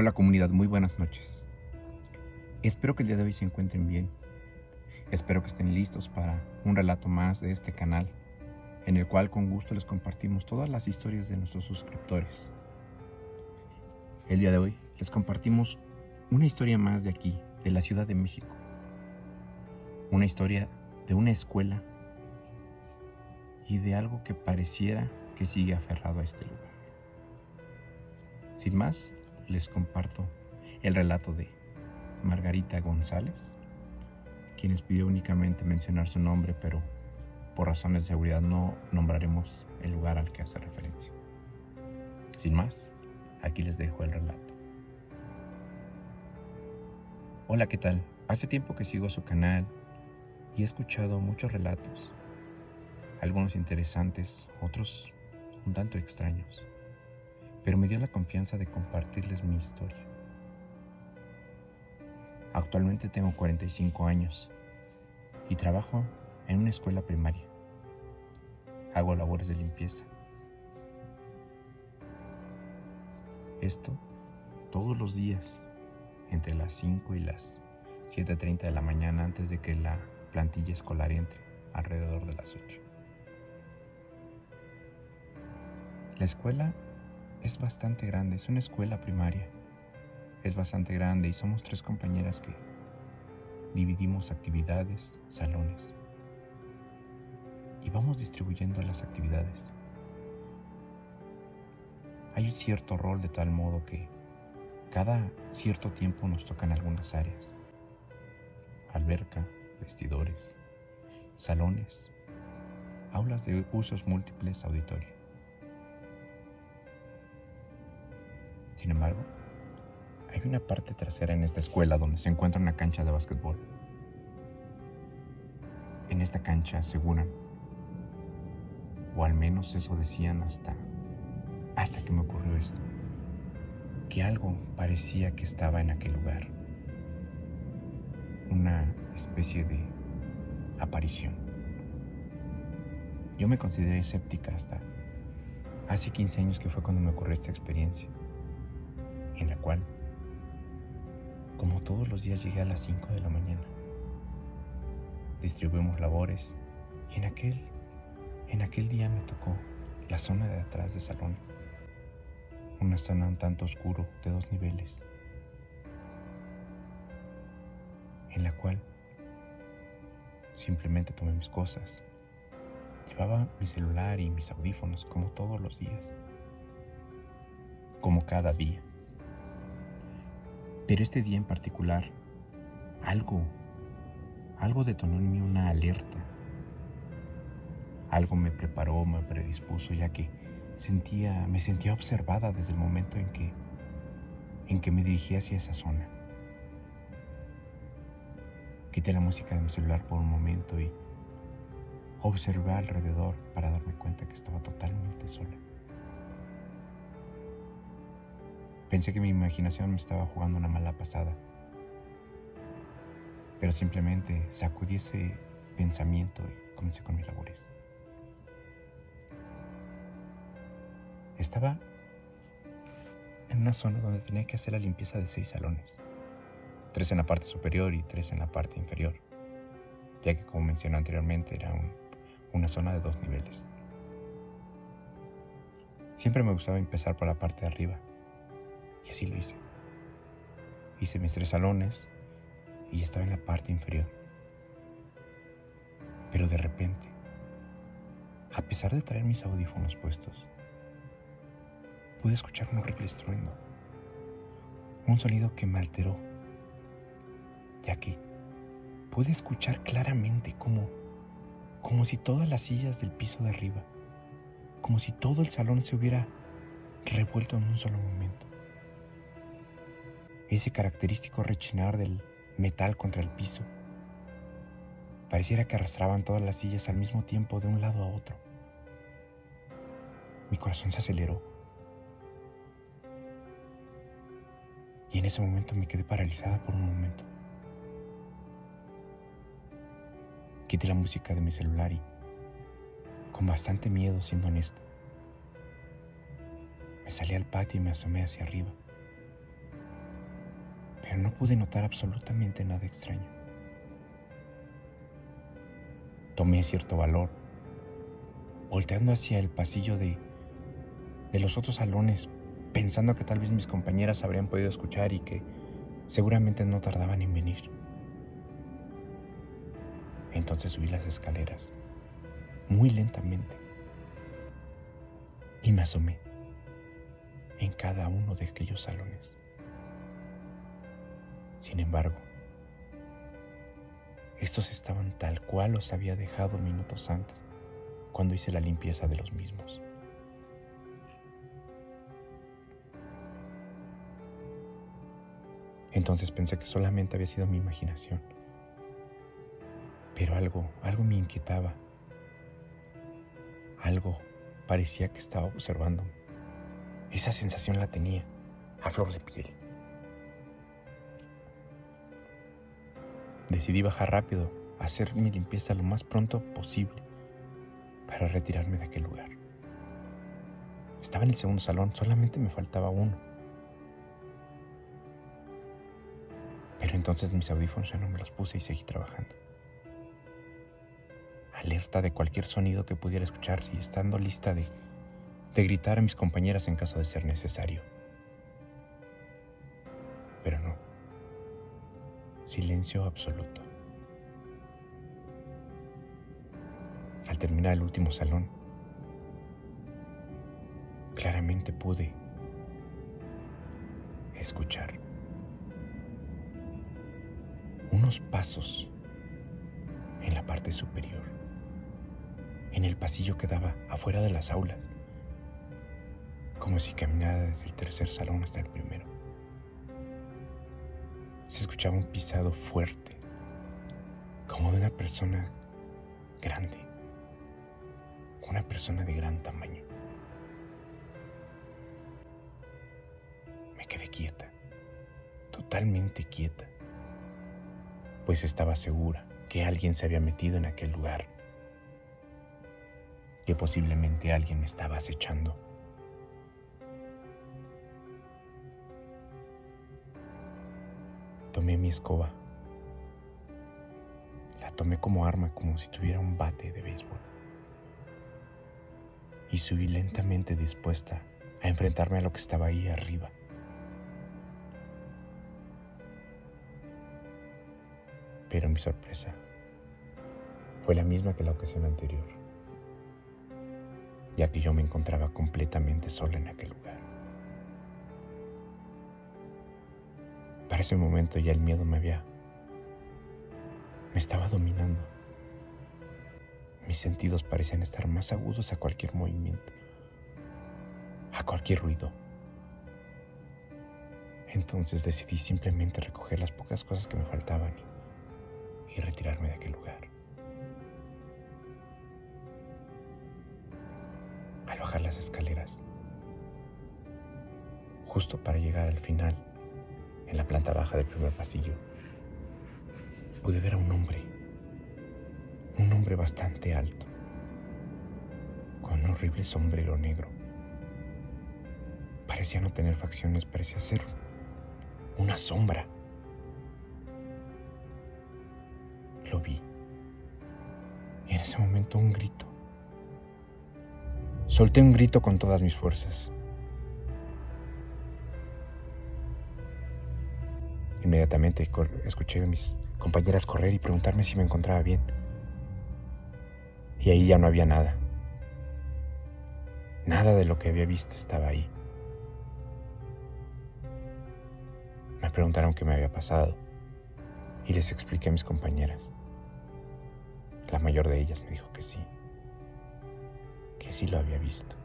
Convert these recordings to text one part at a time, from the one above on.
Hola comunidad, muy buenas noches. Espero que el día de hoy se encuentren bien. Espero que estén listos para un relato más de este canal, en el cual con gusto les compartimos todas las historias de nuestros suscriptores. El día de hoy les compartimos una historia más de aquí, de la Ciudad de México. Una historia de una escuela y de algo que pareciera que sigue aferrado a este lugar. Sin más, les comparto el relato de Margarita González, quienes pidió únicamente mencionar su nombre, pero por razones de seguridad no nombraremos el lugar al que hace referencia. Sin más, aquí les dejo el relato. Hola, ¿qué tal? Hace tiempo que sigo su canal y he escuchado muchos relatos, algunos interesantes, otros un tanto extraños pero me dio la confianza de compartirles mi historia. Actualmente tengo 45 años y trabajo en una escuela primaria. Hago labores de limpieza. Esto todos los días, entre las 5 y las 7.30 de la mañana antes de que la plantilla escolar entre, alrededor de las 8. La escuela es bastante grande, es una escuela primaria. Es bastante grande y somos tres compañeras que dividimos actividades, salones. Y vamos distribuyendo las actividades. Hay un cierto rol de tal modo que cada cierto tiempo nos tocan algunas áreas. Alberca, vestidores, salones, aulas de usos múltiples, auditorio. Sin embargo, hay una parte trasera en esta escuela donde se encuentra una cancha de básquetbol. En esta cancha aseguran, o al menos eso decían hasta, hasta que me ocurrió esto, que algo parecía que estaba en aquel lugar. Una especie de aparición. Yo me consideré escéptica hasta hace 15 años que fue cuando me ocurrió esta experiencia en la cual, como todos los días, llegué a las 5 de la mañana. Distribuimos labores y en aquel, en aquel día me tocó la zona de atrás del salón, una zona un tanto oscuro de dos niveles, en la cual simplemente tomé mis cosas. Llevaba mi celular y mis audífonos como todos los días, como cada día. Pero este día en particular, algo, algo detonó en mí una alerta. Algo me preparó, me predispuso, ya que sentía, me sentía observada desde el momento en que, en que me dirigí hacia esa zona. Quité la música de mi celular por un momento y observé alrededor para darme cuenta que estaba totalmente sola. Pensé que mi imaginación me estaba jugando una mala pasada, pero simplemente sacudí ese pensamiento y comencé con mis labores. Estaba en una zona donde tenía que hacer la limpieza de seis salones, tres en la parte superior y tres en la parte inferior, ya que como mencioné anteriormente era una zona de dos niveles. Siempre me gustaba empezar por la parte de arriba, y así lo hice. Hice mis tres salones y estaba en la parte inferior. Pero de repente, a pesar de traer mis audífonos puestos, pude escuchar un horrible estruendo. Un sonido que me alteró, ya que pude escuchar claramente como, como si todas las sillas del piso de arriba, como si todo el salón se hubiera revuelto en un solo momento ese característico rechinar del metal contra el piso. Pareciera que arrastraban todas las sillas al mismo tiempo de un lado a otro. Mi corazón se aceleró. Y en ese momento me quedé paralizada por un momento. Quité la música de mi celular y, con bastante miedo, siendo honesto, me salí al patio y me asomé hacia arriba no pude notar absolutamente nada extraño. Tomé cierto valor, volteando hacia el pasillo de, de los otros salones, pensando que tal vez mis compañeras habrían podido escuchar y que seguramente no tardaban en venir. Entonces subí las escaleras, muy lentamente, y me asomé en cada uno de aquellos salones. Sin embargo, estos estaban tal cual los había dejado minutos antes, cuando hice la limpieza de los mismos. Entonces pensé que solamente había sido mi imaginación. Pero algo, algo me inquietaba. Algo parecía que estaba observando. Esa sensación la tenía a flor de piel. Decidí bajar rápido, hacer mi limpieza lo más pronto posible para retirarme de aquel lugar. Estaba en el segundo salón, solamente me faltaba uno. Pero entonces mis audífonos ya no me los puse y seguí trabajando. Alerta de cualquier sonido que pudiera escuchar y estando lista de, de gritar a mis compañeras en caso de ser necesario. Silencio absoluto. Al terminar el último salón, claramente pude escuchar unos pasos en la parte superior, en el pasillo que daba afuera de las aulas, como si caminara desde el tercer salón hasta el primero se escuchaba un pisado fuerte, como de una persona grande, una persona de gran tamaño. Me quedé quieta, totalmente quieta, pues estaba segura que alguien se había metido en aquel lugar, que posiblemente alguien me estaba acechando. Tomé mi escoba. La tomé como arma, como si tuviera un bate de béisbol. Y subí lentamente dispuesta a enfrentarme a lo que estaba ahí arriba. Pero mi sorpresa fue la misma que la ocasión anterior, ya que yo me encontraba completamente sola en aquel lugar. Para ese momento ya el miedo me había... me estaba dominando. Mis sentidos parecían estar más agudos a cualquier movimiento, a cualquier ruido. Entonces decidí simplemente recoger las pocas cosas que me faltaban y, retirarme de aquel lugar. Al bajar las escaleras, justo para llegar al final, en la planta baja del primer pasillo, pude ver a un hombre, un hombre bastante alto, con un horrible sombrero negro. Parecía no tener facciones, parecía ser una sombra. Lo vi. Y en ese momento un grito. Solté un grito con todas mis fuerzas. Inmediatamente escuché a mis compañeras correr y preguntarme si me encontraba bien. Y ahí ya no había nada. Nada de lo que había visto estaba ahí. Me preguntaron qué me había pasado y les expliqué a mis compañeras. La mayor de ellas me dijo que sí, que sí lo había visto.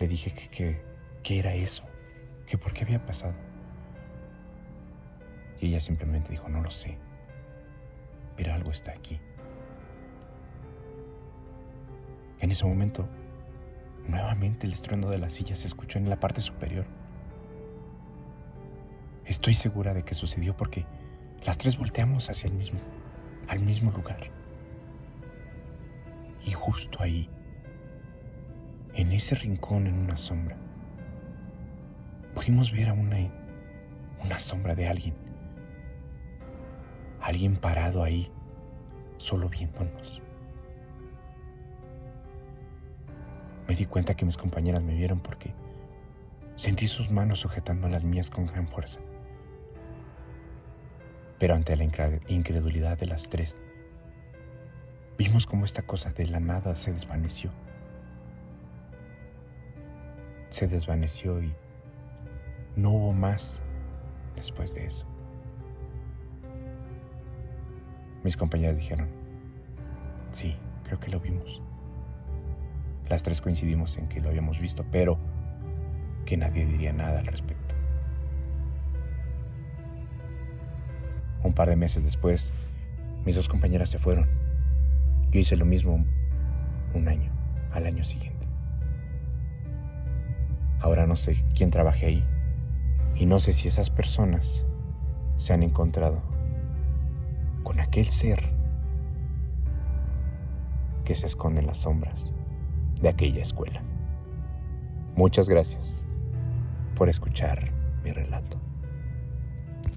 Le dije que, que, que era eso que por qué había pasado. Y ella simplemente dijo, no lo sé, pero algo está aquí. En ese momento, nuevamente el estruendo de la silla se escuchó en la parte superior. Estoy segura de que sucedió porque las tres volteamos hacia el mismo, al mismo lugar. Y justo ahí, en ese rincón en una sombra, pudimos ver a una, una sombra de alguien. Alguien parado ahí, solo viéndonos. Me di cuenta que mis compañeras me vieron porque sentí sus manos sujetando las mías con gran fuerza. Pero ante la incredulidad de las tres, vimos como esta cosa de la nada se desvaneció. Se desvaneció y no hubo más después de eso. Mis compañeras dijeron, sí, creo que lo vimos. Las tres coincidimos en que lo habíamos visto, pero que nadie diría nada al respecto. Un par de meses después, mis dos compañeras se fueron. Yo hice lo mismo un año, al año siguiente. Ahora no sé quién trabaje ahí y no sé si esas personas se han encontrado con aquel ser que se esconde en las sombras de aquella escuela. Muchas gracias por escuchar mi relato.